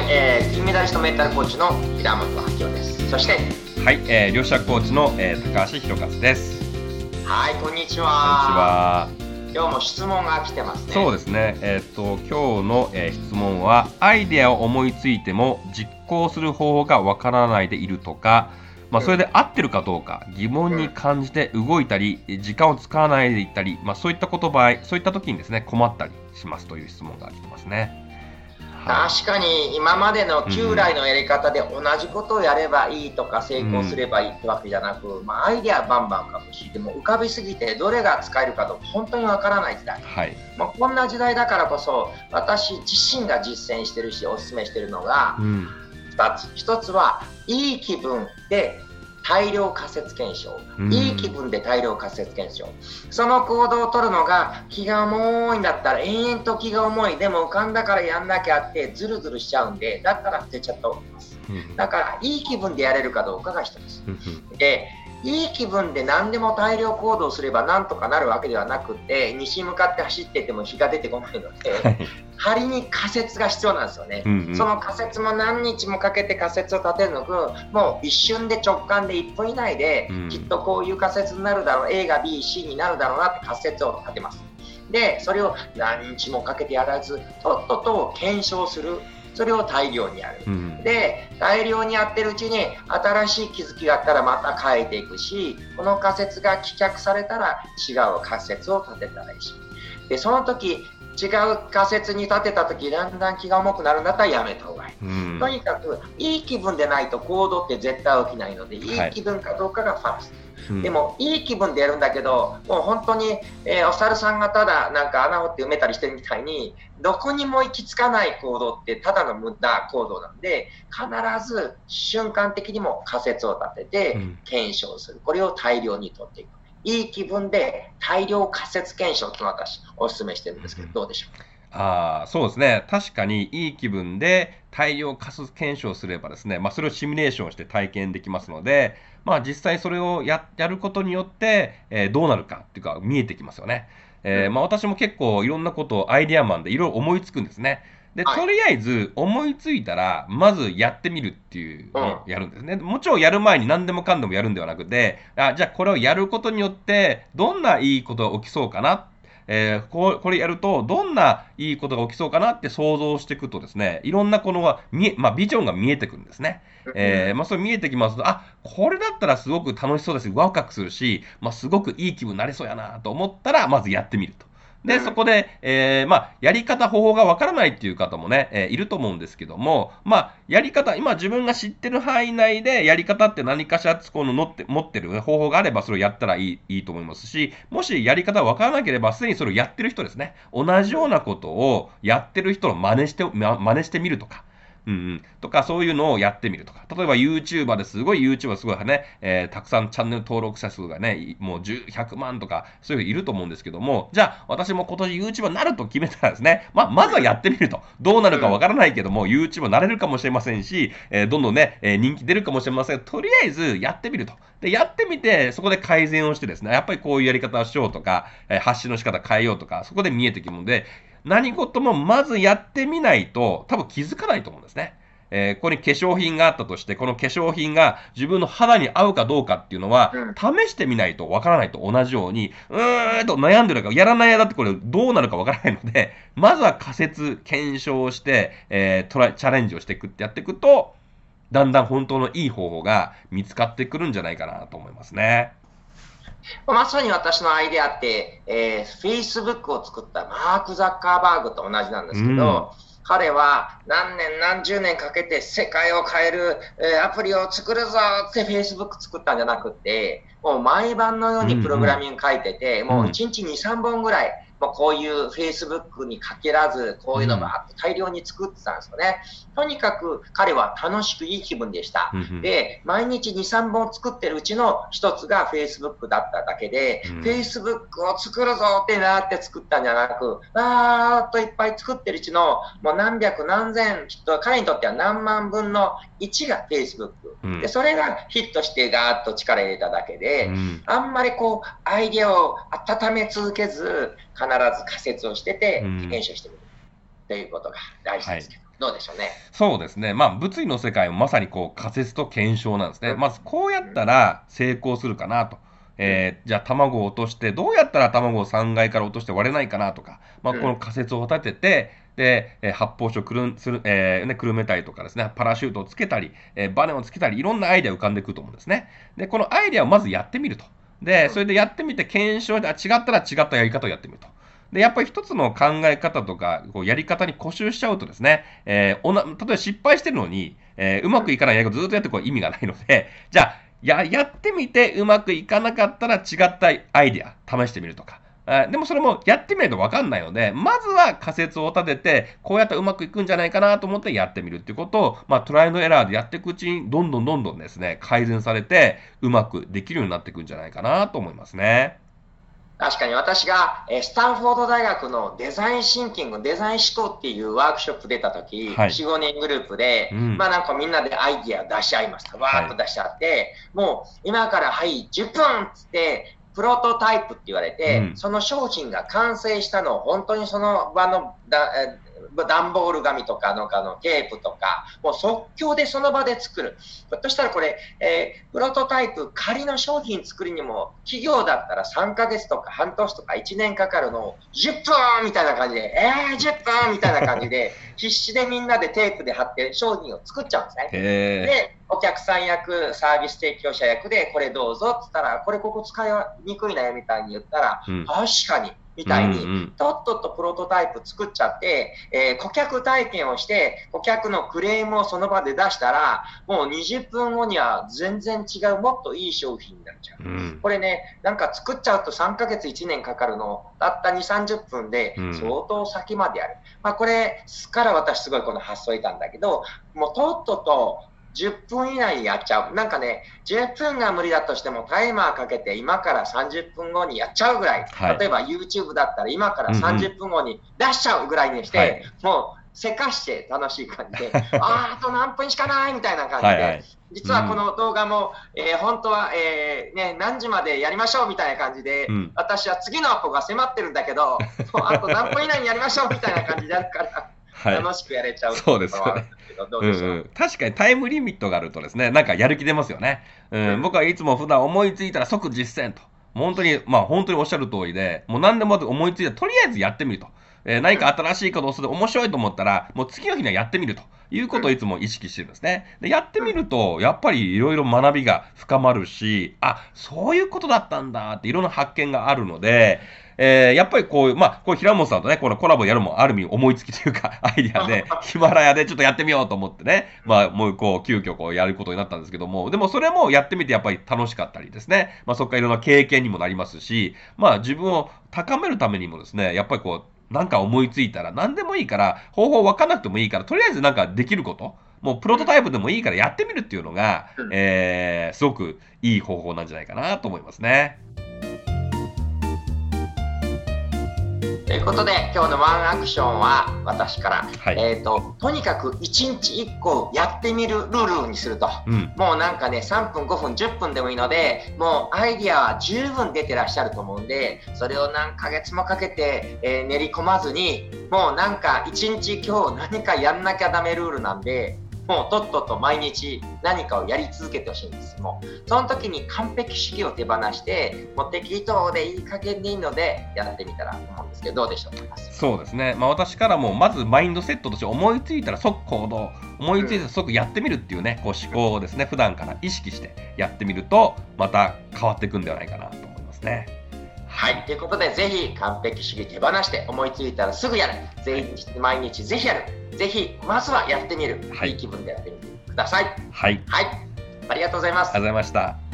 、えー、金メダリストメンタルコーチの平本明夫です。そして、はい、えー、両者コーチの、えー、高橋弘和です。はい、こんにちは。こんにちは。今日も質問が来てますね。そうですね。えー、っと今日の、えー、質問はアイデアを思いついても実行する方法がわからないでいるとか、まあ、それで合ってるかどうか疑問に感じて動いたり時間を使わないでいったり、まあ、そういった言葉そういった時にですね困ったりしますという質問が来てますね。確かに今までの旧来のやり方で同じことをやればいいとか成功すればいいってわけじゃなく、まあ、アイデアバンバン浮かぶしでも浮かびすぎてどれが使えるかと本当にわからない時代、はい、まあ、こんな時代だからこそ私自身が実践してるしおすすめしてるのが2つ、1つはいい気分で大量仮説検証、いい気分で大量仮説検証、その行動を取るのが気が重いんだったら延々と気が重い、でも浮かんだからやんなきゃってずるずるしちゃうんで、だったら捨てちゃった方がいいます。だからいい気分でやれるかどうかが一つ。でいい気分で何でも大量行動すればなんとかなるわけではなくて西向かって走ってても日が出てこないので、仮に仮説が必要なんですよね、うんうん、その仮説も何日もかけて仮説を立てるのくもう一瞬で直感で1分以内で、きっとこういう仮説になるだろう A が BC になるだろうなって仮説を立てます。でそれを何日もかけてやらずとっとと検証するそれを大量にやる、うん、で大量にやってるうちに新しい気づきがあったらまた変えていくしこの仮説が棄却されたら違う仮説を立てたらいいし。でその時違う仮説に立てた時だんだん気が重くなるんだったらやめた方がいい、うん、とにかくいい気分でないと行動って絶対起きないのでいい気分かどうかがファースト、でもいい気分でやるんだけどもう本当に、えー、お猿さんがただなんか穴掘って埋めたりしてるみたいにどこにも行き着かない行動ってただの無駄行動なんで必ず瞬間的にも仮説を立てて検証する、これを大量に取っていく。いい気分で大量仮説検証と私お勧めしてるんですけど、どうでしょう？かあそうですね。確かにいい気分で大量仮説検証すればですね、まあ、それをシミュレーションして体験できますので、まあ、実際それをややることによって、えー、どうなるかっていうか見えてきますよね。えー、まあ、私も結構いろんなことをアイデアマンでいろいろ思いつくんですね。で、とりあえず思いついたら、まずやってみるっていうのをやるんですね。もちろんやる前に何でもかんでもやるんではなくて、あじゃあこれをやることによって、どんないいことが起きそうかなえー、ここれやると、どんないいことが起きそうかなって想像していくとですね、いろんなこのまあ、ビジョンが見えてくるんですね。えー、まあ、それ見えてきますと、あ、これだったらすごく楽しそうですし、ワクワクするし、まあ、すごくいい気分になれそうやなと思ったら、まずやってみると。で、そこで、えー、まあ、やり方、方法がわからないっていう方もね、えー、いると思うんですけども、まあ、やり方、今自分が知ってる範囲内で、やり方って何かしらこの乗って持ってる方法があれば、それをやったらいいいいと思いますし、もしやり方わからなければ、すでにそれをやってる人ですね、同じようなことをやってる人の真似して、真似してみるとか、うんうん。とか、そういうのをやってみるとか。例えば YouTuber ですごい YouTuber すごいね、えー、たくさんチャンネル登録者数がね、もう10、100万とか、そういう人いると思うんですけども、じゃあ、私も今年 YouTuber になると決めたらですね、まあ、まずはやってみると。どうなるかわからないけども、YouTuber になれるかもしれませんし、えー、どんどんね、えー、人気出るかもしれませんとりあえずやってみると。で、やってみて、そこで改善をしてですね、やっぱりこういうやり方をしようとか、えー、発信の仕方変えようとか、そこで見えてくるので、何事もまずやってみないと、多分気づかないと思うんですね。えー、ここに化粧品があったとして、この化粧品が自分の肌に合うかどうかっていうのは、試してみないとわからないと同じように、うーんと悩んでるか、やらない間ってこれどうなるかわからないので、まずは仮説、検証して、えー、トラチャレンジをしていくってやっていくと、だんだん本当のいい方法が見つかってくるんじゃないかなと思いますね。まさに私のアイデアって、えー、Facebook を作ったマーク・ザッカーバーグと同じなんですけど、うん。彼は何年何十年かけて世界を変える、えー、アプリを作るぞって Facebook 作ったんじゃなくて、もう毎晩のようにプログラミング書いてて、うんうん、もう1日2、3本ぐらいもうこういう Facebook に限らず、こういうのが大量に作ってたんですよね。とにかく彼は楽しくいい気分でした。で、毎日2、3本作ってるうちの一つが Facebook だっただけで、うん、Facebook を作るぞってなって作ったんじゃなく、わーっといっぱい作ってるうちのもう何百何千、きっと彼にとっては何万分の1が Facebook。で、それがヒットしてガーッと力入れただけで、うん、あんまりこう、アイデアを温め続けず、必ず仮説をしてて、検証してみる。ということが大事ですけど、はい、どうでしょうね？そうですね。まあ、物理の世界もまさにこう仮説と検証なんですね。まず、こうやったら成功するかなと。えー、じゃあ卵を落として、どうやったら卵を3階から落として割れないかなとか、まあ、この仮説を立てて、で、えー、発泡酒くるんする、えーね、くるめたりとかですね、パラシュートをつけたり、えー、バネをつけたり、いろんなアイデア浮かんでくると思うんですね。で、このアイデアをまずやってみると。で、それでやってみて検証で、あ、違ったら違ったやり方をやってみると。で、やっぱり一つの考え方とか、こうやり方に固執しちゃうとですね、えー、おな例えば失敗してるのに、えー、うまくいかないやり方ずっとやってこう意味がないので、じゃあ、や、やってみてうまくいかなかったら違ったアイデア試してみるとか。でもそれもやってみないとわかんないので、まずは仮説を立てて、こうやったらうまくいくんじゃないかなと思ってやってみるっていうことを、まあトライのエラーでやっていくうちに、どんどんどんどんですね、改善されて、うまくできるようになっていくんじゃないかなと思いますね。確かに私が、えスタンフォード大学のデザインシンキング、デザイン思考っていうワークショップ出た時、はい、4、5人グループで、うん、まあなんかみんなでアイディア出し合いました。わーっと出し合って、はい、もう今からはい、10分っつって、プロトタイプって言われて、うん、その商品が完成したのを本当にその場のだ段ボール紙とかのかのテープとか、もう即興でその場で作る。ひょっとしたらこれ、えー、プロトタイプ、仮の商品作りにも、企業だったら3ヶ月とか半年とか1年かかるのを10分みたいな感じで、えー、10分みたいな感じで、必死でみんなでテープで貼って商品を作っちゃうんですね。で、お客さん役、サービス提供者役で、これどうぞって言ったら、これここ使いにくいなよみたいに言ったら、うん、確かに。みたいに、とっととプロトタイプ作っちゃって、えー、顧客体験をして、顧客のクレームをその場で出したら、もう20分後には全然違う、もっといい商品になっちゃう。うん、これね、なんか作っちゃうと3ヶ月1年かかるの、たった2、30分で相当先までやる。うん、まあこれから私すごいこの発想いたんだけど、もうとっとと10分以内にやっちゃう。なんかね、10分が無理だとしてもタイマーかけて今から30分後にやっちゃうぐらい。はい、例えば YouTube だったら今から30分後に出しちゃうぐらいにして、うんうん、もうせかして楽しい感じで、ああと何分しかないみたいな感じで、はいはい、実はこの動画も、うん、えー、本当は、えーね、何時までやりましょうみたいな感じで、うん、私は次のアポが迫ってるんだけど、あと何分以内にやりましょうみたいな感じであるから。はい、楽しくやれちゃうそうですよね。うんうん、確かにタイムリミットがあるとですね、なんかやる気出ますよね。うん、うん、僕はいつも普段思いついたら即実践と。本当に、まあ本当におっしゃる通りで、もう何でも思いついたらとりあえずやってみると。えー、何か新しいことをする面白いと思ったら、もう次の日にはやってみるということをいつも意識してるんですね。で、やってみると、やっぱりいろいろ学びが深まるし、あ、そういうことだったんだっていろんな発見があるので、えー、やっぱりこう、まあ、こう平本さんとね、このコラボやるもある意味思いつきというか、アイディアで、ヒマラヤでちょっとやってみようと思ってね、まあ、もうこう、急遽こうやることになったんですけども、でもそれもやってみてやっぱり楽しかったりですね、まあ、そこからいろんな経験にもなりますし、まあ、自分を高めるためにもですね、やっぱりこう、なんか思いついたら何でもいいから、方法分かんなくてもいいから、とりあえずなんかできること、もうプロトタイプでもいいからやってみるっていうのが、えー、すごくいい方法なんじゃないかなと思いますね。ということで今日のワンアクションは私から、はい、えーと、とにかく1日1個やってみるルールにすると、うん、もうなんかね3分5分10分でもいいのでもうアイディアは十分出てらっしゃると思うんでそれを何ヶ月もかけて、えー、練り込まずにもうなんか1日今日何かやんなきゃダメルールなんでもうとっとと毎日何かをやり続けてほしいんです。もうその時に完璧主義を手放して、もう適当でいい加減でいいのでやってみたらと思うんですけど、どうでしょう？そうですね。まあ私からもまずマインドセットとして思いついたら即行動、思いついたら即やってみるっていうね、こう思考をですね、普段から意識してやってみると、また変わっていくんではないかなと思いますね。はい。ということで、ぜひ完璧主義手放して、思いついたらすぐやる。ぜひ、毎日ぜひやる。ぜひ、まずはやってみる。はい、いい気分でやってみてください。はい。はい。ありがとうございます。ありがとうございました。